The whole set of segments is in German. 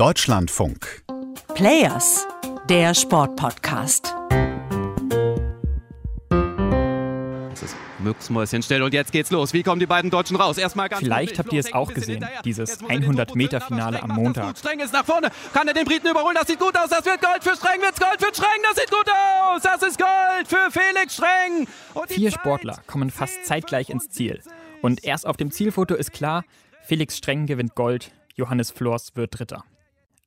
Deutschlandfunk. Players, der Sportpodcast. Das ist Mücksmäuschenstelle und jetzt geht's los. Wie kommen die beiden Deutschen raus? Erstmal ganz Vielleicht habt ihr es auch gesehen, dieses 100-Meter-Finale am Montag. Streng ist nach vorne. Kann er den Briten überholen? Das sieht gut aus. Das wird Gold für Streng. Wird's Gold für Streng. Das sieht gut aus. Das ist Gold für Felix Streng. Vier Sportler kommen fast zeitgleich ins Ziel. Und erst auf dem Zielfoto ist klar, Felix Streng gewinnt Gold, Johannes Flors wird Dritter.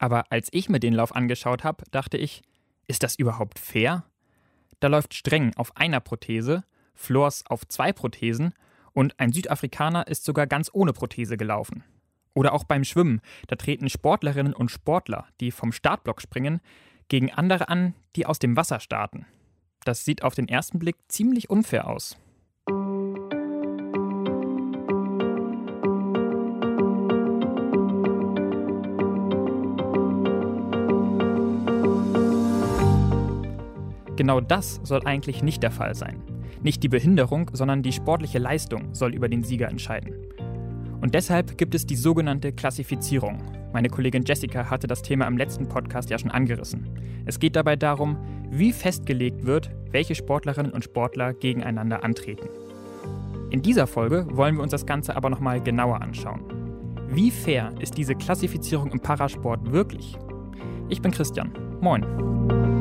Aber als ich mir den Lauf angeschaut habe, dachte ich, ist das überhaupt fair? Da läuft Streng auf einer Prothese, Flors auf zwei Prothesen und ein Südafrikaner ist sogar ganz ohne Prothese gelaufen. Oder auch beim Schwimmen, da treten Sportlerinnen und Sportler, die vom Startblock springen, gegen andere an, die aus dem Wasser starten. Das sieht auf den ersten Blick ziemlich unfair aus. Genau das soll eigentlich nicht der Fall sein. Nicht die Behinderung, sondern die sportliche Leistung soll über den Sieger entscheiden. Und deshalb gibt es die sogenannte Klassifizierung. Meine Kollegin Jessica hatte das Thema im letzten Podcast ja schon angerissen. Es geht dabei darum, wie festgelegt wird, welche Sportlerinnen und Sportler gegeneinander antreten. In dieser Folge wollen wir uns das Ganze aber nochmal genauer anschauen. Wie fair ist diese Klassifizierung im Parasport wirklich? Ich bin Christian. Moin.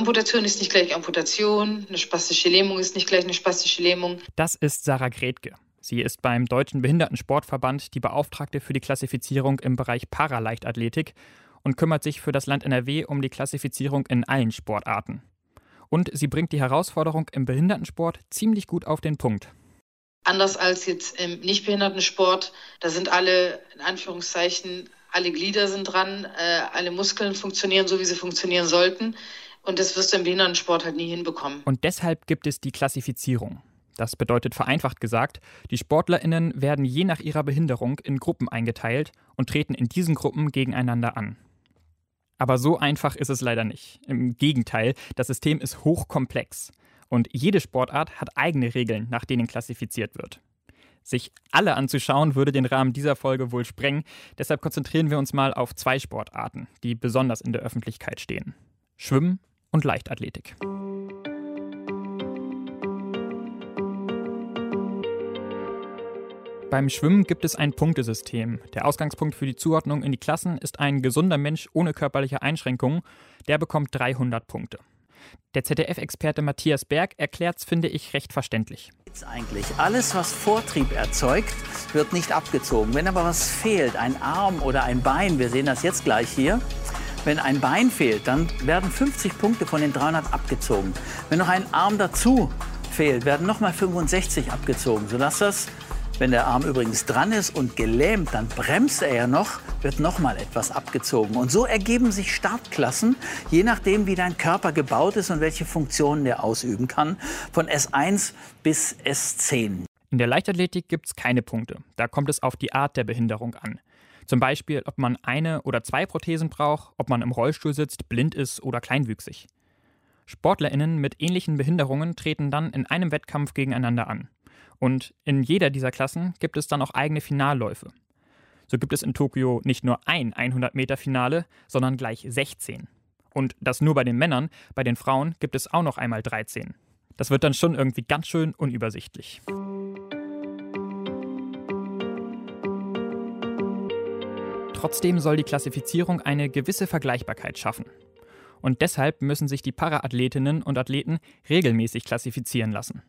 Amputation ist nicht gleich Amputation, eine spastische Lähmung ist nicht gleich eine spastische Lähmung. Das ist Sarah Gretke. Sie ist beim Deutschen Behindertensportverband die Beauftragte für die Klassifizierung im Bereich Paraleichtathletik und kümmert sich für das Land NRW um die Klassifizierung in allen Sportarten. Und sie bringt die Herausforderung im Behindertensport ziemlich gut auf den Punkt. Anders als jetzt im Nichtbehindertensport, da sind alle, in Anführungszeichen, alle Glieder sind dran, äh, alle Muskeln funktionieren so, wie sie funktionieren sollten. Und das wirst du im Behindertensport halt nie hinbekommen. Und deshalb gibt es die Klassifizierung. Das bedeutet vereinfacht gesagt, die SportlerInnen werden je nach ihrer Behinderung in Gruppen eingeteilt und treten in diesen Gruppen gegeneinander an. Aber so einfach ist es leider nicht. Im Gegenteil, das System ist hochkomplex. Und jede Sportart hat eigene Regeln, nach denen klassifiziert wird. Sich alle anzuschauen, würde den Rahmen dieser Folge wohl sprengen. Deshalb konzentrieren wir uns mal auf zwei Sportarten, die besonders in der Öffentlichkeit stehen. Schwimmen und Leichtathletik. Beim Schwimmen gibt es ein Punktesystem. Der Ausgangspunkt für die Zuordnung in die Klassen ist ein gesunder Mensch ohne körperliche Einschränkungen. Der bekommt 300 Punkte. Der ZDF-Experte Matthias Berg erklärt es, finde ich, recht verständlich. Eigentlich alles, was Vortrieb erzeugt, wird nicht abgezogen. Wenn aber was fehlt, ein Arm oder ein Bein, wir sehen das jetzt gleich hier, wenn ein Bein fehlt, dann werden 50 Punkte von den 300 abgezogen. Wenn noch ein Arm dazu fehlt, werden nochmal 65 abgezogen, sodass das, wenn der Arm übrigens dran ist und gelähmt, dann bremst er ja noch, wird nochmal etwas abgezogen. Und so ergeben sich Startklassen, je nachdem, wie dein Körper gebaut ist und welche Funktionen der ausüben kann, von S1 bis S10. In der Leichtathletik gibt es keine Punkte. Da kommt es auf die Art der Behinderung an. Zum Beispiel, ob man eine oder zwei Prothesen braucht, ob man im Rollstuhl sitzt, blind ist oder kleinwüchsig. SportlerInnen mit ähnlichen Behinderungen treten dann in einem Wettkampf gegeneinander an. Und in jeder dieser Klassen gibt es dann auch eigene Finalläufe. So gibt es in Tokio nicht nur ein 100-Meter-Finale, sondern gleich 16. Und das nur bei den Männern, bei den Frauen gibt es auch noch einmal 13. Das wird dann schon irgendwie ganz schön unübersichtlich. Trotzdem soll die Klassifizierung eine gewisse Vergleichbarkeit schaffen. Und deshalb müssen sich die Paraathletinnen und Athleten regelmäßig klassifizieren lassen.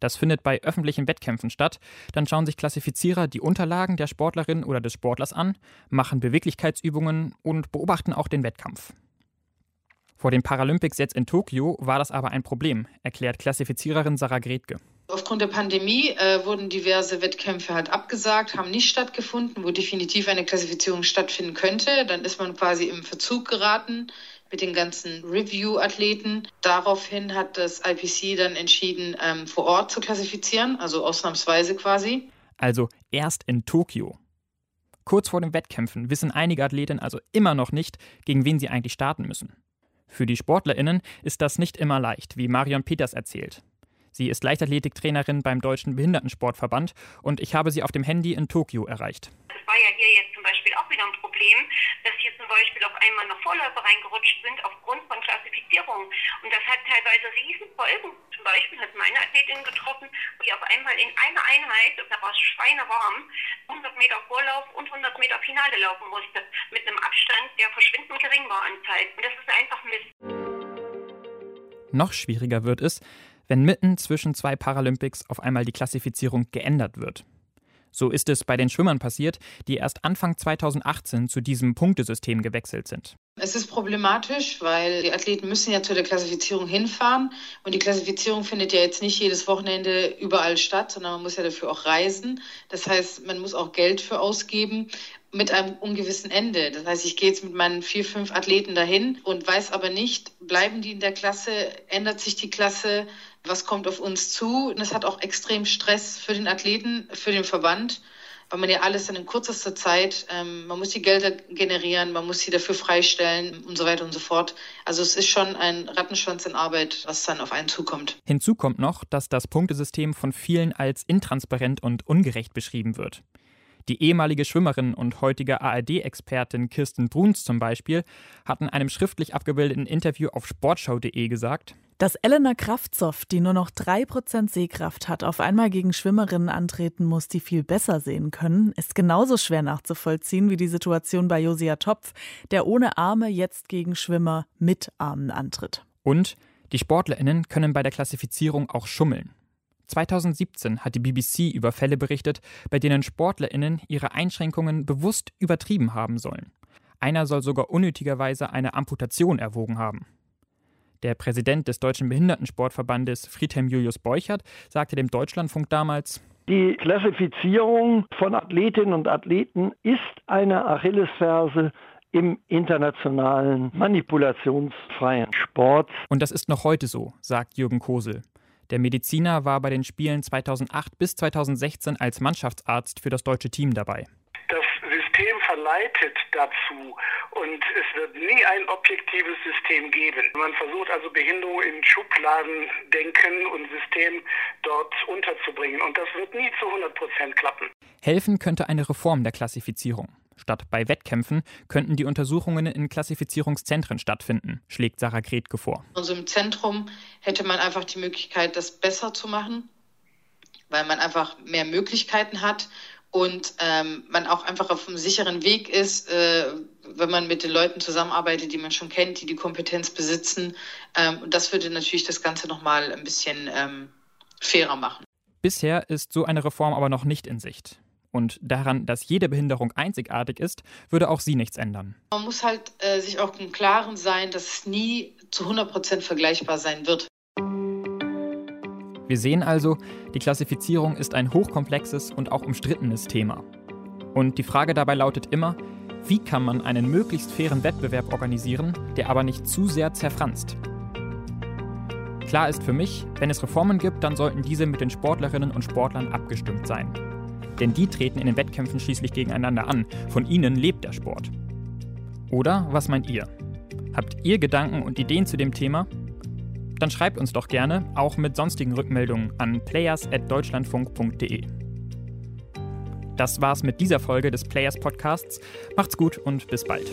Das findet bei öffentlichen Wettkämpfen statt. Dann schauen sich Klassifizierer die Unterlagen der Sportlerin oder des Sportlers an, machen Beweglichkeitsübungen und beobachten auch den Wettkampf. Vor den Paralympics jetzt in Tokio war das aber ein Problem, erklärt Klassifiziererin Sarah Gretke. Aufgrund der Pandemie äh, wurden diverse Wettkämpfe halt abgesagt, haben nicht stattgefunden, wo definitiv eine Klassifizierung stattfinden könnte. Dann ist man quasi im Verzug geraten mit den ganzen Review-Athleten. Daraufhin hat das IPC dann entschieden, ähm, vor Ort zu klassifizieren, also ausnahmsweise quasi. Also erst in Tokio. Kurz vor den Wettkämpfen wissen einige Athleten also immer noch nicht, gegen wen sie eigentlich starten müssen. Für die SportlerInnen ist das nicht immer leicht, wie Marion Peters erzählt. Sie ist Leichtathletiktrainerin beim Deutschen Behindertensportverband und ich habe sie auf dem Handy in Tokio erreicht. Das war ja hier jetzt zum Beispiel auch wieder ein Problem, dass hier zum Beispiel auf einmal noch Vorläufer reingerutscht sind aufgrund von Klassifizierung. Und das hat teilweise Riesenfolgen. Zum Beispiel hat meine Athletin getroffen, die auf einmal in einer Einheit, und da war es schweinewarm, 100 Meter Vorlauf und 100 Meter Finale laufen musste. Mit einem Abstand, der verschwindend gering war an Zeit. Und das ist einfach Mist. Noch schwieriger wird es, wenn mitten zwischen zwei Paralympics auf einmal die Klassifizierung geändert wird. So ist es bei den Schwimmern passiert, die erst Anfang 2018 zu diesem Punktesystem gewechselt sind. Es ist problematisch, weil die Athleten müssen ja zu der Klassifizierung hinfahren und die Klassifizierung findet ja jetzt nicht jedes Wochenende überall statt, sondern man muss ja dafür auch reisen. Das heißt, man muss auch Geld für ausgeben mit einem ungewissen Ende. Das heißt, ich gehe jetzt mit meinen vier, fünf Athleten dahin und weiß aber nicht, bleiben die in der Klasse, ändert sich die Klasse, was kommt auf uns zu. Und es hat auch extrem Stress für den Athleten, für den Verband, weil man ja alles dann in kürzester Zeit, ähm, man muss die Gelder generieren, man muss sie dafür freistellen und so weiter und so fort. Also es ist schon ein Rattenschwanz in Arbeit, was dann auf einen zukommt. Hinzu kommt noch, dass das Punktesystem von vielen als intransparent und ungerecht beschrieben wird. Die ehemalige Schwimmerin und heutige ARD-Expertin Kirsten Bruns zum Beispiel hat in einem schriftlich abgebildeten Interview auf sportschau.de gesagt, dass Elena Kraftzoff, die nur noch 3% Sehkraft hat, auf einmal gegen Schwimmerinnen antreten muss, die viel besser sehen können, ist genauso schwer nachzuvollziehen wie die Situation bei Josia Topf, der ohne Arme jetzt gegen Schwimmer mit Armen antritt. Und die SportlerInnen können bei der Klassifizierung auch schummeln. 2017 hat die BBC über Fälle berichtet, bei denen SportlerInnen ihre Einschränkungen bewusst übertrieben haben sollen. Einer soll sogar unnötigerweise eine Amputation erwogen haben. Der Präsident des Deutschen Behindertensportverbandes Friedhelm Julius Beuchert sagte dem Deutschlandfunk damals, die Klassifizierung von Athletinnen und Athleten ist eine Achillesferse im internationalen manipulationsfreien Sport. Und das ist noch heute so, sagt Jürgen Kosel. Der Mediziner war bei den Spielen 2008 bis 2016 als Mannschaftsarzt für das deutsche Team dabei. Das System verleitet dazu und es wird nie ein objektives System geben. Man versucht also Behinderung in Schubladen denken und System dort unterzubringen und das wird nie zu 100 Prozent klappen. Helfen könnte eine Reform der Klassifizierung. Statt bei Wettkämpfen könnten die Untersuchungen in Klassifizierungszentren stattfinden, schlägt Sarah Gretke vor. Also im Zentrum hätte man einfach die Möglichkeit, das besser zu machen, weil man einfach mehr Möglichkeiten hat und ähm, man auch einfach auf einem sicheren Weg ist, äh, wenn man mit den Leuten zusammenarbeitet, die man schon kennt, die die Kompetenz besitzen. Ähm, und das würde natürlich das Ganze nochmal ein bisschen ähm, fairer machen. Bisher ist so eine Reform aber noch nicht in Sicht. Und daran, dass jede Behinderung einzigartig ist, würde auch sie nichts ändern. Man muss halt äh, sich auch im Klaren sein, dass es nie zu 100 Prozent vergleichbar sein wird. Wir sehen also, die Klassifizierung ist ein hochkomplexes und auch umstrittenes Thema. Und die Frage dabei lautet immer, wie kann man einen möglichst fairen Wettbewerb organisieren, der aber nicht zu sehr zerfranst? Klar ist für mich, wenn es Reformen gibt, dann sollten diese mit den Sportlerinnen und Sportlern abgestimmt sein. Denn die treten in den Wettkämpfen schließlich gegeneinander an. Von ihnen lebt der Sport. Oder was meint ihr? Habt ihr Gedanken und Ideen zu dem Thema? Dann schreibt uns doch gerne, auch mit sonstigen Rückmeldungen, an players.deutschlandfunk.de. Das war's mit dieser Folge des Players Podcasts. Macht's gut und bis bald.